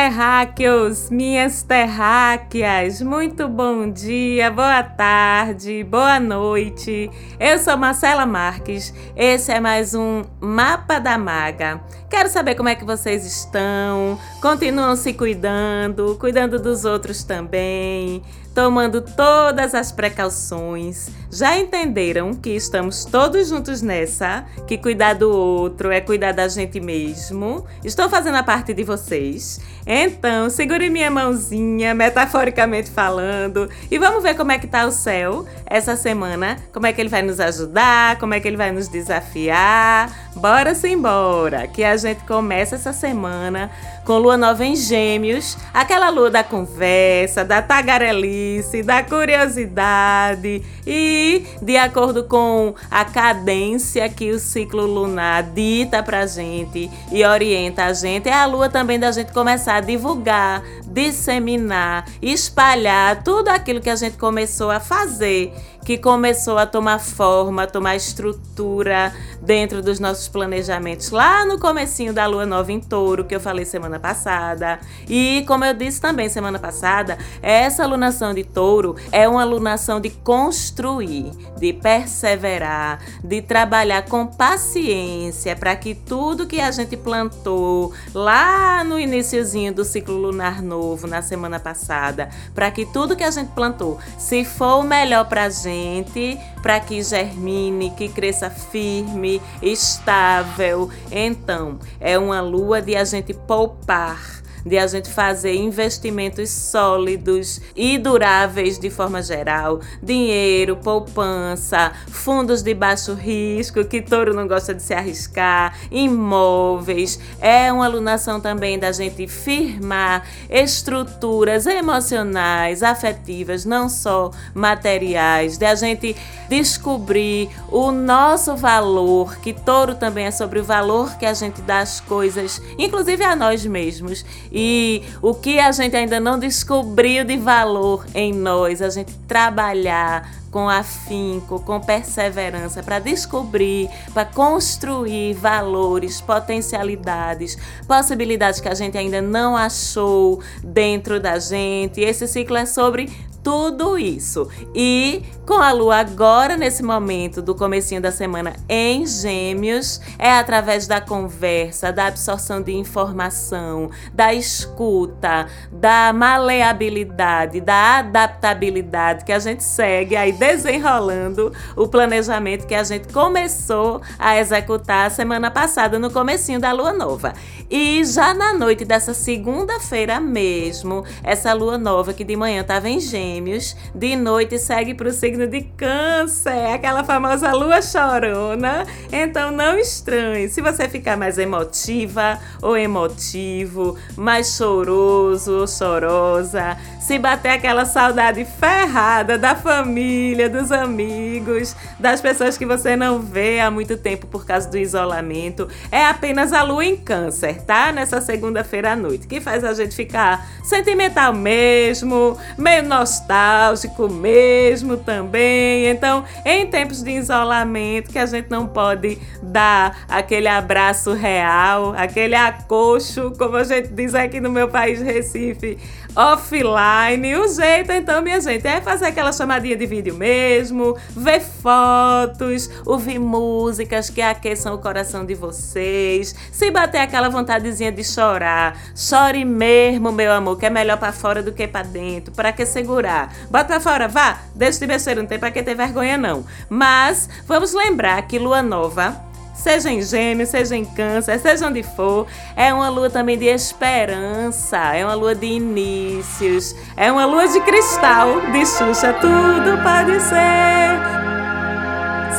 Terráqueos, minhas terráqueas, muito bom dia, boa tarde, boa noite. Eu sou Marcela Marques, esse é mais um Mapa da Maga. Quero saber como é que vocês estão, continuam se cuidando, cuidando dos outros também, tomando todas as precauções. Já entenderam que estamos todos juntos nessa? Que cuidar do outro é cuidar da gente mesmo? Estou fazendo a parte de vocês. Então, segure minha mãozinha, metaforicamente falando, e vamos ver como é que tá o céu essa semana, como é que ele vai nos ajudar, como é que ele vai nos desafiar. Bora sim, bora, que a gente começa essa semana com lua nova em Gêmeos, aquela lua da conversa, da tagarelice, da curiosidade e de acordo com a cadência que o ciclo lunar dita pra gente e orienta a gente, é a lua também da gente começar a divulgar, disseminar, espalhar tudo aquilo que a gente começou a fazer que começou a tomar forma, a tomar estrutura dentro dos nossos planejamentos lá no comecinho da lua nova em touro, que eu falei semana passada. E como eu disse também semana passada, essa alunação de touro é uma alunação de construir, de perseverar, de trabalhar com paciência para que tudo que a gente plantou lá no iníciozinho do ciclo lunar novo na semana passada, para que tudo que a gente plantou, se for o melhor para a gente para que germine, que cresça firme, estável. Então, é uma lua de a gente poupar par de a gente fazer investimentos sólidos e duráveis de forma geral, dinheiro, poupança, fundos de baixo risco, que touro não gosta de se arriscar, imóveis. É uma alunação também da gente firmar estruturas emocionais, afetivas, não só materiais, de a gente descobrir o nosso valor, que touro também é sobre o valor que a gente dá às coisas, inclusive a nós mesmos e o que a gente ainda não descobriu de valor em nós, a gente trabalhar com afinco, com perseverança para descobrir, para construir valores, potencialidades, possibilidades que a gente ainda não achou dentro da gente. Esse ciclo é sobre tudo isso. E com a lua agora nesse momento do comecinho da semana em Gêmeos, é através da conversa, da absorção de informação, da escuta, da maleabilidade, da adaptabilidade que a gente segue aí desenrolando o planejamento que a gente começou a executar semana passada no comecinho da lua nova. E já na noite dessa segunda-feira mesmo, essa lua nova que de manhã estava em Gêmeos, de noite segue para o signo de Câncer, aquela famosa lua chorona. Então não estranhe se você ficar mais emotiva ou emotivo, mais choroso ou chorosa, se bater aquela saudade ferrada da família, dos amigos, das pessoas que você não vê há muito tempo por causa do isolamento, é apenas a lua em Câncer tá? Nessa segunda-feira à noite, que faz a gente ficar sentimental mesmo, meio nostálgico mesmo também. Então, em tempos de isolamento, que a gente não pode dar aquele abraço real, aquele acocho, como a gente diz aqui no meu país, Recife, offline. O jeito, então, minha gente, é fazer aquela chamadinha de vídeo mesmo, ver fotos, ouvir músicas que aqueçam o coração de vocês, se bater aquela vontadezinha de chorar. Chore mesmo, meu amor, que é melhor para fora do que para dentro. Para que segurar? Bota pra fora, vá. Deixa de besteira, não tem para que ter vergonha, não. Mas vamos lembrar que lua nova seja em gêmeos, seja em câncer, seja onde for, é uma lua também de esperança, é uma lua de inícios, é uma lua de cristal, de Xuxa, tudo pode ser.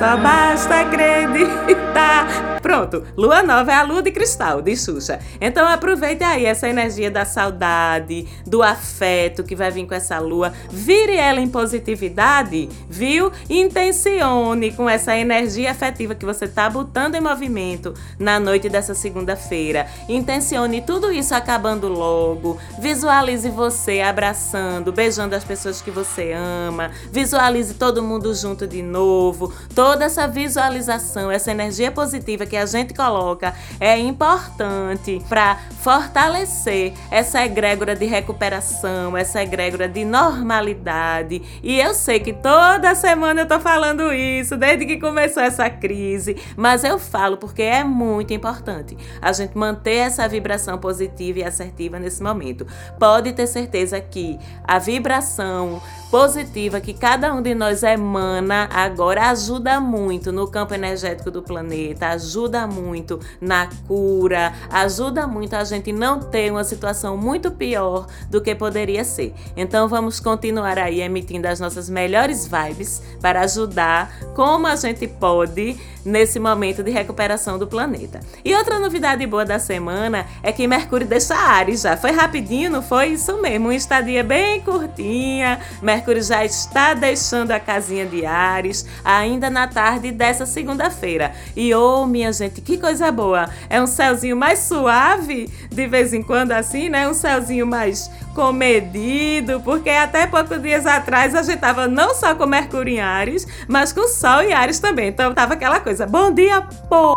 Só basta acreditar. Pronto, lua nova é a lua de cristal de Xuxa. Então aproveite aí essa energia da saudade, do afeto que vai vir com essa lua. Vire ela em positividade, viu? Intencione com essa energia afetiva que você tá botando em movimento na noite dessa segunda-feira. Intencione tudo isso acabando logo. Visualize você abraçando, beijando as pessoas que você ama. Visualize todo mundo junto de novo. Toda essa visualização, essa energia positiva que a gente coloca é importante para fortalecer essa egrégora de recuperação, essa egrégora de normalidade. E eu sei que toda semana eu tô falando isso, desde que começou essa crise, mas eu falo porque é muito importante a gente manter essa vibração positiva e assertiva nesse momento. Pode ter certeza que a vibração positiva que cada um de nós emana agora ajuda muito no campo energético do planeta, ajuda muito na cura, ajuda muito a gente não ter uma situação muito pior do que poderia ser. Então vamos continuar aí emitindo as nossas melhores vibes para ajudar como a gente pode nesse momento de recuperação do planeta. E outra novidade boa da semana é que Mercúrio deixa Ares já. Foi rapidinho, não foi? Isso mesmo, uma estadia bem curtinha. Mercúrio já está deixando a casinha de Ares ainda na tarde dessa segunda-feira. E oh, minha gente, que coisa boa! É um céuzinho mais suave, de vez em quando assim, né? Um céuzinho mais comedido, porque até poucos dias atrás a gente tava não só com Mercúrio em Ares, mas com Sol em Ares também. Então tava aquela coisa, bom dia, pô!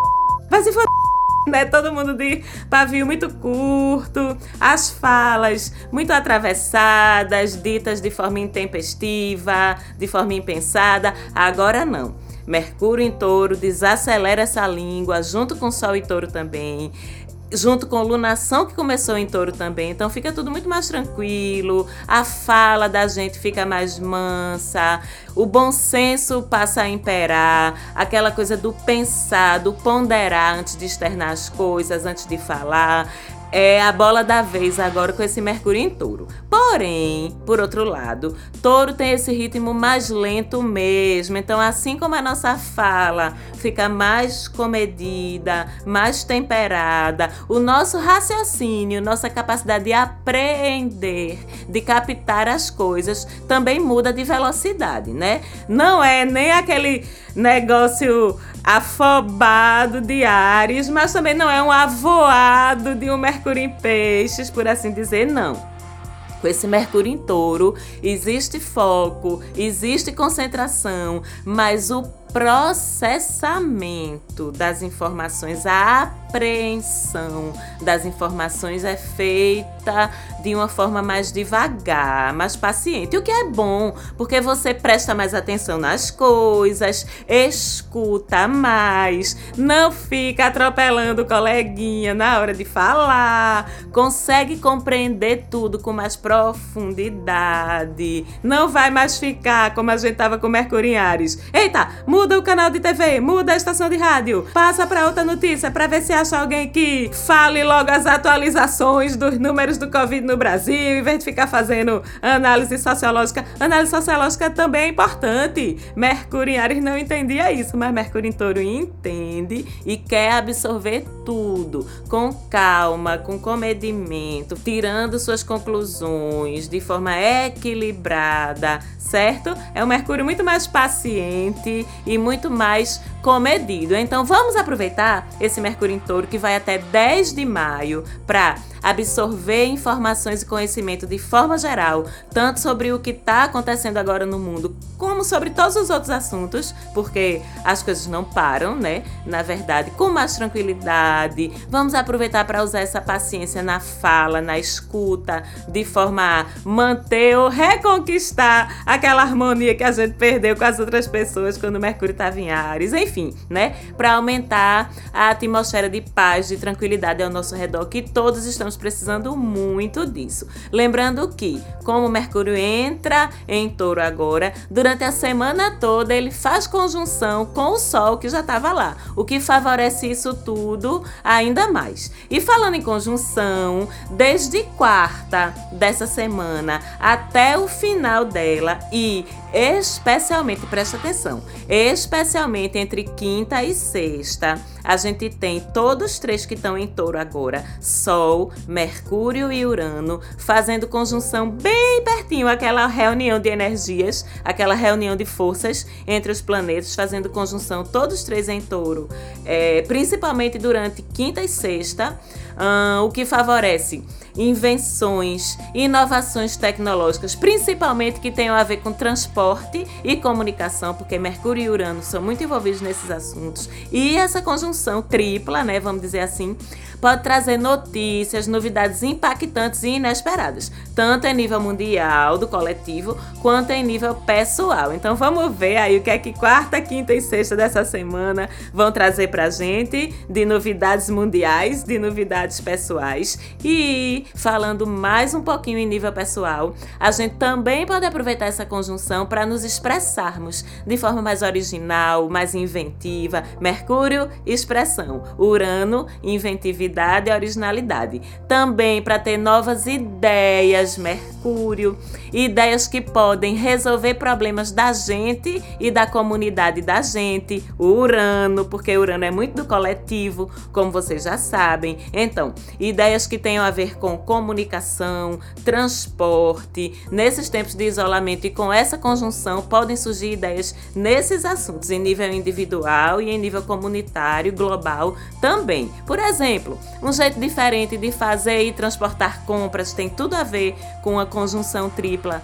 Vai se foder! Né? Todo mundo de pavio muito curto, as falas muito atravessadas, ditas de forma intempestiva, de forma impensada. Agora não. Mercúrio em touro desacelera essa língua, junto com Sol e touro também junto com lunação que começou em touro também. Então fica tudo muito mais tranquilo, a fala da gente fica mais mansa, o bom senso passa a imperar, aquela coisa do pensar, do ponderar antes de externar as coisas, antes de falar é a bola da vez agora com esse Mercúrio em touro. Porém, por outro lado, touro tem esse ritmo mais lento mesmo. Então, assim como a nossa fala fica mais comedida, mais temperada, o nosso raciocínio, nossa capacidade de apreender, de captar as coisas, também muda de velocidade, né? Não é nem aquele negócio afobado de Ares, mas também não é um avoado de um Mercúrio em Peixes, por assim dizer, não. Com esse Mercúrio em Touro, existe foco, existe concentração, mas o processamento das informações, a apreensão das informações é feita de uma forma mais devagar, mais paciente. O que é bom, porque você presta mais atenção nas coisas, escuta mais, não fica atropelando o coleguinha na hora de falar, consegue compreender tudo com mais profundidade. Não vai mais ficar como a gente tava com Mercúrio em Ares. Eita, muda o canal de TV, muda a estação de rádio, passa para outra notícia para ver se acha alguém que fale logo as atualizações dos números do Covid no Brasil, em vez de ficar fazendo análise sociológica. Análise sociológica também é importante. Mercúrio em Ares não entendia isso, mas Mercúrio em Touro entende e quer absorver tudo com calma, com comedimento, tirando suas conclusões de forma equilibrada, certo? É um Mercúrio muito mais paciente e muito mais comedido. Então vamos aproveitar esse Mercúrio em Touro que vai até 10 de maio para absorver informações e conhecimento de forma geral, tanto sobre o que está acontecendo agora no mundo, como sobre todos os outros assuntos, porque as coisas não param, né? Na verdade, com mais tranquilidade. Vamos aproveitar para usar essa paciência na fala, na escuta, de forma a manter ou reconquistar aquela harmonia que a gente perdeu com as outras pessoas quando o Mercúrio estava em Ares. Enfim, né? Para aumentar a atmosfera de paz, de tranquilidade ao nosso redor, que todos estamos precisando muito disso. Lembrando que, como Mercúrio entra em touro agora, durante a semana toda ele faz conjunção com o Sol que já estava lá, o que favorece isso tudo ainda mais. E falando em conjunção, desde quarta dessa semana até o final dela e especialmente, presta atenção, especialmente entre quinta e sexta, a gente tem todos os três que estão em touro agora: Sol, Mercúrio e Urano, fazendo conjunção bem pertinho, aquela reunião de energias, aquela reunião de forças entre os planetas, fazendo conjunção todos os três em touro, é, principalmente durante quinta e sexta, o que favorece invenções, inovações tecnológicas, principalmente que tenham a ver com transporte e comunicação, porque Mercúrio e Urano são muito envolvidos nesses assuntos. E essa conjunção conjunção tripla, né, vamos dizer assim, pode trazer notícias, novidades impactantes e inesperadas, tanto em nível mundial, do coletivo, quanto em nível pessoal. Então vamos ver aí o que é que quarta, quinta e sexta dessa semana vão trazer pra gente de novidades mundiais, de novidades pessoais. E falando mais um pouquinho em nível pessoal, a gente também pode aproveitar essa conjunção para nos expressarmos de forma mais original, mais inventiva. Mercúrio, expressão. Urano, inventividade e originalidade. Também para ter novas ideias, Mercúrio, ideias que podem resolver problemas da gente e da comunidade da gente. Urano, porque Urano é muito do coletivo, como vocês já sabem. Então, ideias que tenham a ver com comunicação, transporte. Nesses tempos de isolamento e com essa conjunção, podem surgir ideias nesses assuntos, em nível individual e em nível comunitário, global também. Por exemplo, um jeito diferente de fazer e transportar compras tem tudo a ver com a conjunção tripla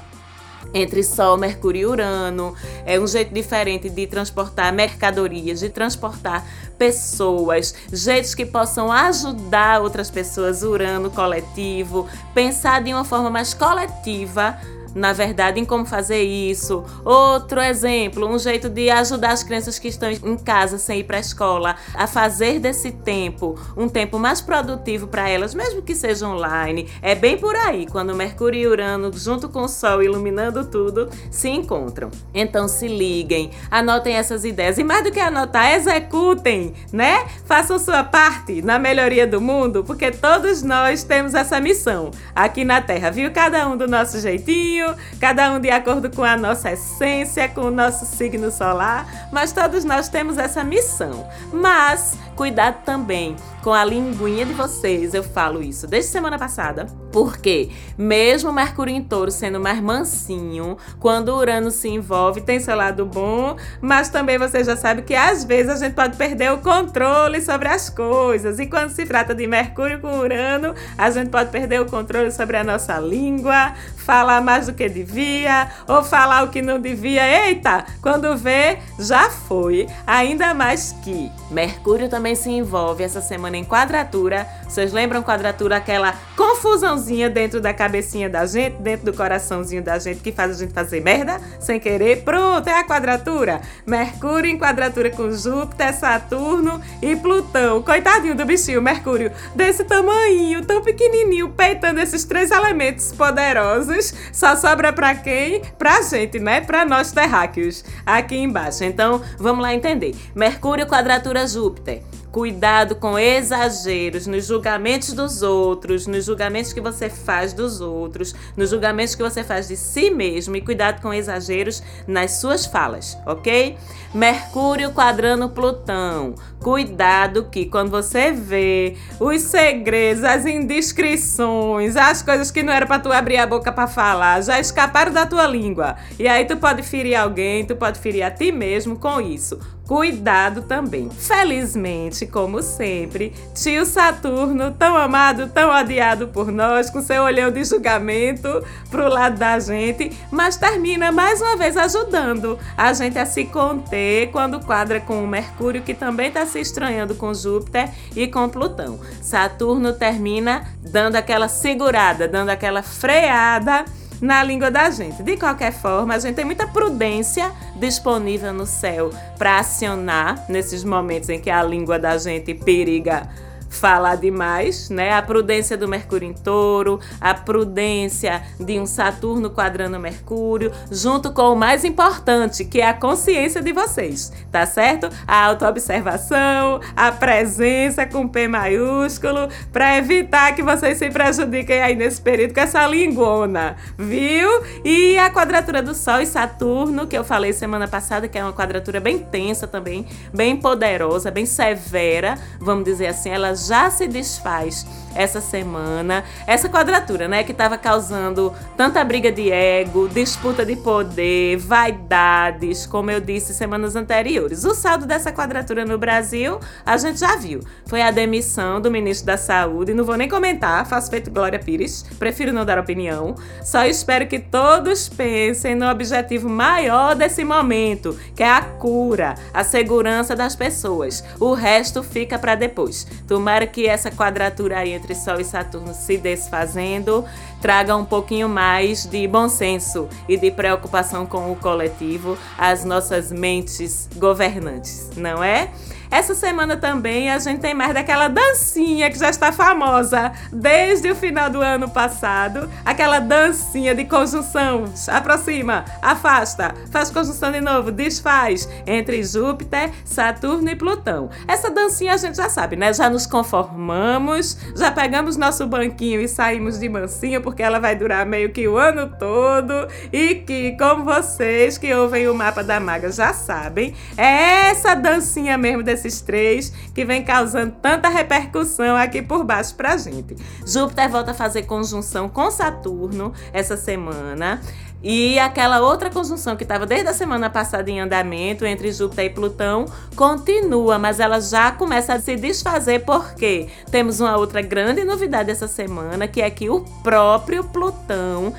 entre Sol, Mercúrio e Urano. É um jeito diferente de transportar mercadorias, de transportar pessoas, jeitos que possam ajudar outras pessoas, Urano coletivo, pensar de uma forma mais coletiva na verdade, em como fazer isso. Outro exemplo, um jeito de ajudar as crianças que estão em casa sem ir para a escola a fazer desse tempo um tempo mais produtivo para elas, mesmo que seja online. É bem por aí, quando Mercúrio e Urano, junto com o Sol iluminando tudo, se encontram. Então se liguem, anotem essas ideias e mais do que anotar, executem, né? Façam sua parte na melhoria do mundo, porque todos nós temos essa missão aqui na Terra, viu? Cada um do nosso jeitinho cada um de acordo com a nossa essência, com o nosso signo solar, mas todos nós temos essa missão. Mas cuidado também com a linguinha de vocês, eu falo isso desde semana passada, porque mesmo Mercúrio em Touro sendo mais mansinho, quando Urano se envolve, tem seu lado bom, mas também você já sabe que às vezes a gente pode perder o controle sobre as coisas. E quando se trata de Mercúrio com Urano, a gente pode perder o controle sobre a nossa língua, falar mais do que devia ou falar o que não devia. Eita, quando vê, já foi. Ainda mais que Mercúrio também se envolve essa semana em quadratura. Vocês lembram quadratura? Aquela confusãozinha dentro da cabecinha da gente, dentro do coraçãozinho da gente, que faz a gente fazer merda sem querer. Pronto, é a quadratura. Mercúrio em quadratura com Júpiter, Saturno e Plutão. Coitadinho do bichinho, Mercúrio, desse tamanho, tão pequenininho, peitando esses três elementos poderosos. Só sobra pra quem? Pra gente, né? Pra nós terráqueos, aqui embaixo. Então, vamos lá entender. Mercúrio, quadratura Júpiter. Cuidado com exageros nos julgamentos dos outros, nos julgamentos que você faz dos outros, nos julgamentos que você faz de si mesmo e cuidado com exageros nas suas falas, ok? Mercúrio quadrando Plutão. Cuidado que quando você vê os segredos, as indiscrições, as coisas que não era para tu abrir a boca para falar, já escaparam da tua língua. E aí tu pode ferir alguém, tu pode ferir a ti mesmo com isso cuidado também. Felizmente, como sempre, tio Saturno, tão amado, tão odiado por nós, com seu olhão de julgamento pro lado da gente, mas termina mais uma vez ajudando a gente a se conter quando quadra com o Mercúrio, que também está se estranhando com Júpiter e com Plutão. Saturno termina dando aquela segurada, dando aquela freada na língua da gente. De qualquer forma, a gente tem muita prudência disponível no céu para acionar nesses momentos em que a língua da gente periga falar demais, né? A prudência do Mercúrio em Touro, a prudência de um Saturno quadrando Mercúrio, junto com o mais importante, que é a consciência de vocês, tá certo? A autoobservação, a presença com P maiúsculo, para evitar que vocês se prejudiquem aí nesse período com essa lingona, viu? E a quadratura do Sol e Saturno, que eu falei semana passada, que é uma quadratura bem tensa também, bem poderosa, bem severa, vamos dizer assim, ela já se desfaz essa semana. Essa quadratura, né, que estava causando tanta briga de ego, disputa de poder, vaidades, como eu disse semanas anteriores. O saldo dessa quadratura no Brasil, a gente já viu. Foi a demissão do ministro da Saúde. Não vou nem comentar, faço feito Glória Pires. Prefiro não dar opinião. Só espero que todos pensem no objetivo maior desse momento, que é a cura, a segurança das pessoas. O resto fica para depois. Tomara que essa quadratura aí entre Sol e Saturno se desfazendo traga um pouquinho mais de bom senso e de preocupação com o coletivo às nossas mentes governantes, não é? Essa semana também a gente tem mais daquela dancinha que já está famosa desde o final do ano passado. Aquela dancinha de conjunção. Aproxima, afasta, faz conjunção de novo, desfaz entre Júpiter, Saturno e Plutão. Essa dancinha a gente já sabe, né? Já nos conformamos, já pegamos nosso banquinho e saímos de mansinho porque ela vai durar meio que o ano todo e que, como vocês que ouvem o mapa da maga já sabem, é essa dancinha mesmo desse desses três que vem causando tanta repercussão aqui por baixo pra gente. Júpiter volta a fazer conjunção com Saturno essa semana. E aquela outra conjunção que estava desde a semana passada em andamento entre Júpiter e Plutão continua, mas ela já começa a se desfazer porque temos uma outra grande novidade essa semana, que é que o próprio Plutão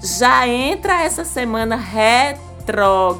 já entra essa semana retrógrado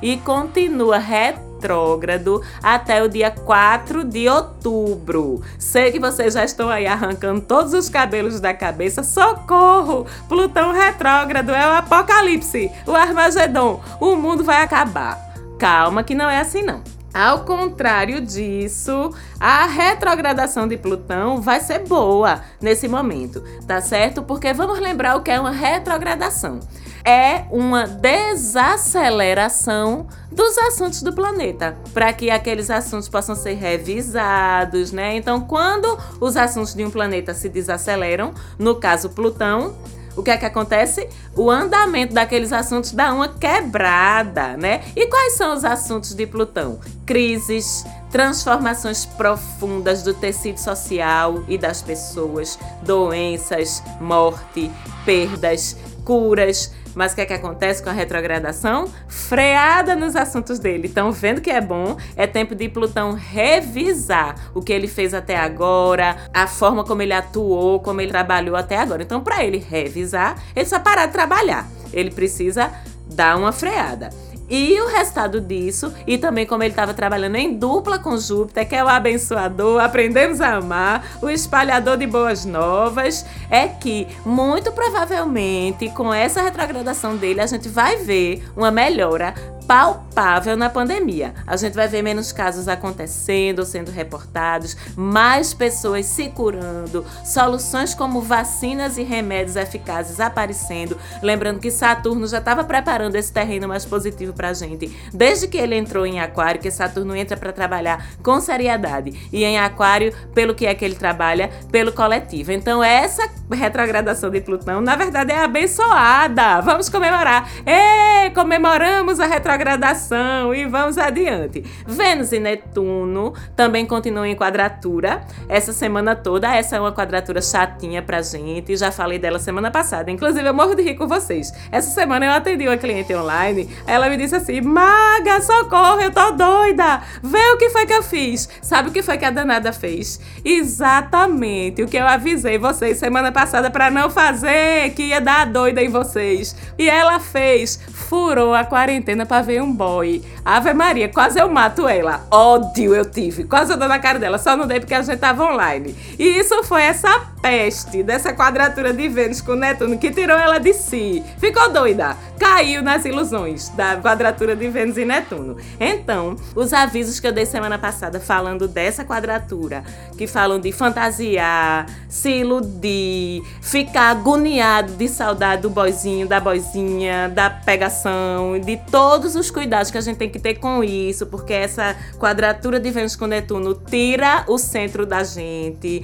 e continua retrógrado retrógrado até o dia 4 de outubro. Sei que vocês já estão aí arrancando todos os cabelos da cabeça. Socorro! Plutão retrógrado é o apocalipse, o Armagedon. O mundo vai acabar. Calma que não é assim não. Ao contrário disso, a retrogradação de Plutão vai ser boa nesse momento, tá certo? Porque vamos lembrar o que é uma retrogradação é uma desaceleração dos assuntos do planeta, para que aqueles assuntos possam ser revisados, né? Então, quando os assuntos de um planeta se desaceleram, no caso Plutão, o que é que acontece? O andamento daqueles assuntos dá uma quebrada, né? E quais são os assuntos de Plutão? Crises, transformações profundas do tecido social e das pessoas, doenças, morte, perdas, curas, mas o que é que acontece com a retrogradação? Freada nos assuntos dele. Então, vendo que é bom, é tempo de Plutão revisar o que ele fez até agora, a forma como ele atuou, como ele trabalhou até agora. Então, para ele revisar, ele só parar de trabalhar. Ele precisa dar uma freada. E o resultado disso, e também como ele estava trabalhando em dupla com Júpiter, que é o abençoador, aprendemos a amar, o espalhador de boas novas, é que muito provavelmente com essa retrogradação dele a gente vai ver uma melhora palpável na pandemia. A gente vai ver menos casos acontecendo, sendo reportados, mais pessoas se curando, soluções como vacinas e remédios eficazes aparecendo. Lembrando que Saturno já estava preparando esse terreno mais positivo para a gente desde que ele entrou em Aquário, que Saturno entra para trabalhar com seriedade. E em Aquário, pelo que é que ele trabalha? Pelo coletivo. Então, essa retrogradação de Plutão, na verdade, é abençoada. Vamos comemorar. E comemoramos a retrogradação retrogradação e vamos adiante. Vênus e Netuno também continuam em quadratura essa semana toda. Essa é uma quadratura chatinha pra gente, já falei dela semana passada. Inclusive, eu morro de rir com vocês. Essa semana eu atendi uma cliente online, ela me disse assim: Maga, socorro, eu tô doida. Vê o que foi que eu fiz. Sabe o que foi que a danada fez? Exatamente o que eu avisei vocês semana passada para não fazer, que ia dar doida em vocês. E ela fez, furou a quarentena para ver um boy. Ave Maria, quase eu mato ela. Ódio eu tive. Quase eu dou na cara dela. Só não dei porque a gente tava online. E isso foi essa peste dessa quadratura de Vênus com Netuno que tirou ela de si. Ficou doida. Caiu nas ilusões da quadratura de Vênus e Netuno. Então, os avisos que eu dei semana passada falando dessa quadratura, que falam de fantasiar, se iludir, ficar agoniado de saudade do boizinho, da boizinha, da pegação, de todos os cuidados que a gente tem que ter com isso, porque essa quadratura de Vênus com Netuno tira o centro da gente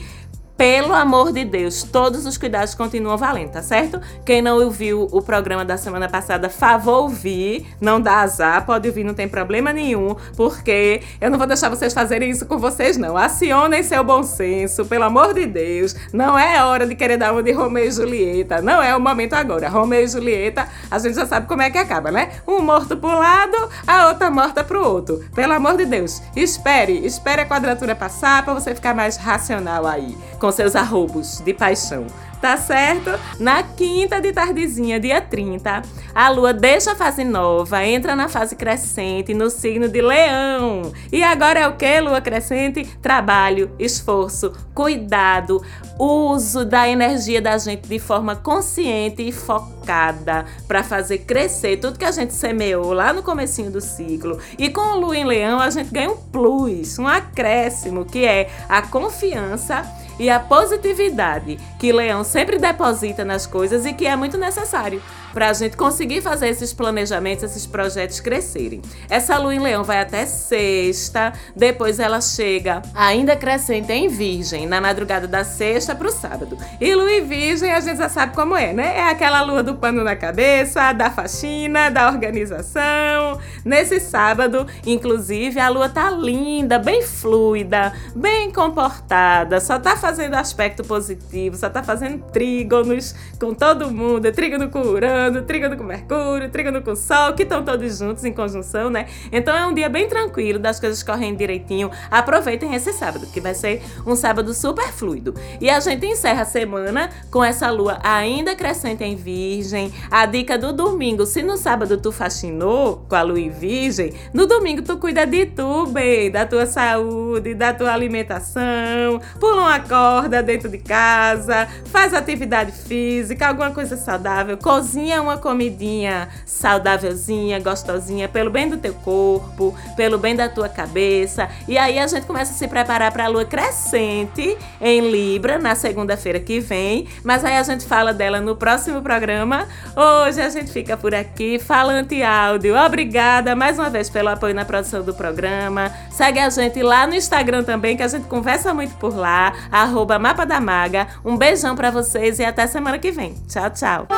pelo amor de Deus, todos os cuidados continuam valendo, tá certo? Quem não ouviu o programa da semana passada, favor ouvir, não dá azar, pode ouvir, não tem problema nenhum, porque eu não vou deixar vocês fazerem isso com vocês, não. Acionem seu bom senso, pelo amor de Deus. Não é hora de querer dar uma de Romeu e Julieta, não é o momento agora. Romeu e Julieta, a gente já sabe como é que acaba, né? Um morto pro lado, a outra morta pro outro. Pelo amor de Deus, espere, espere a quadratura passar para você ficar mais racional aí. Com com seus arrobos de paixão. Tá certo? Na quinta de tardezinha, dia 30, a lua deixa a fase nova, entra na fase crescente no signo de Leão. E agora é o que, lua crescente? Trabalho, esforço, cuidado, uso da energia da gente de forma consciente e focada para fazer crescer tudo que a gente semeou lá no comecinho do ciclo. E com o lua em Leão, a gente ganha um plus, um acréscimo, que é a confiança e a positividade que Leão sempre deposita nas coisas e que é muito necessário para a gente conseguir fazer esses planejamentos, esses projetos crescerem. Essa lua em Leão vai até sexta, depois ela chega ainda crescente em Virgem, na madrugada da sexta para o sábado. E lua em Virgem a gente já sabe como é, né? É aquela lua do pano na cabeça, da faxina, da organização. Nesse sábado, inclusive, a lua tá linda, bem fluida, bem comportada, só tá fazendo aspecto positivo, só tá fazendo trígonos com todo mundo, trígono com Urano Urano, trígono com Mercúrio, trígono com Sol, que estão todos juntos em conjunção, né? Então é um dia bem tranquilo, das coisas correndo direitinho. Aproveitem esse sábado, que vai ser um sábado super fluido. E a gente encerra a semana com essa lua ainda crescente em Virgem. A dica do domingo, se no sábado tu faxinou com a lua em Virgem, no domingo tu cuida de tu, bem, da tua saúde, da tua alimentação, pula uma corda dentro de casa, faz atividade física, alguma coisa saudável, cozinha uma comidinha saudávelzinha, gostosinha, pelo bem do teu corpo, pelo bem da tua cabeça. E aí a gente começa a se preparar para a lua crescente em Libra na segunda-feira que vem. Mas aí a gente fala dela no próximo programa. Hoje a gente fica por aqui. Falante Áudio, obrigada mais uma vez pelo apoio na produção do programa. Segue a gente lá no Instagram também, que a gente conversa muito por lá. Arroba Mapa da Maga. Um beijão para vocês e até semana que vem. Tchau, tchau.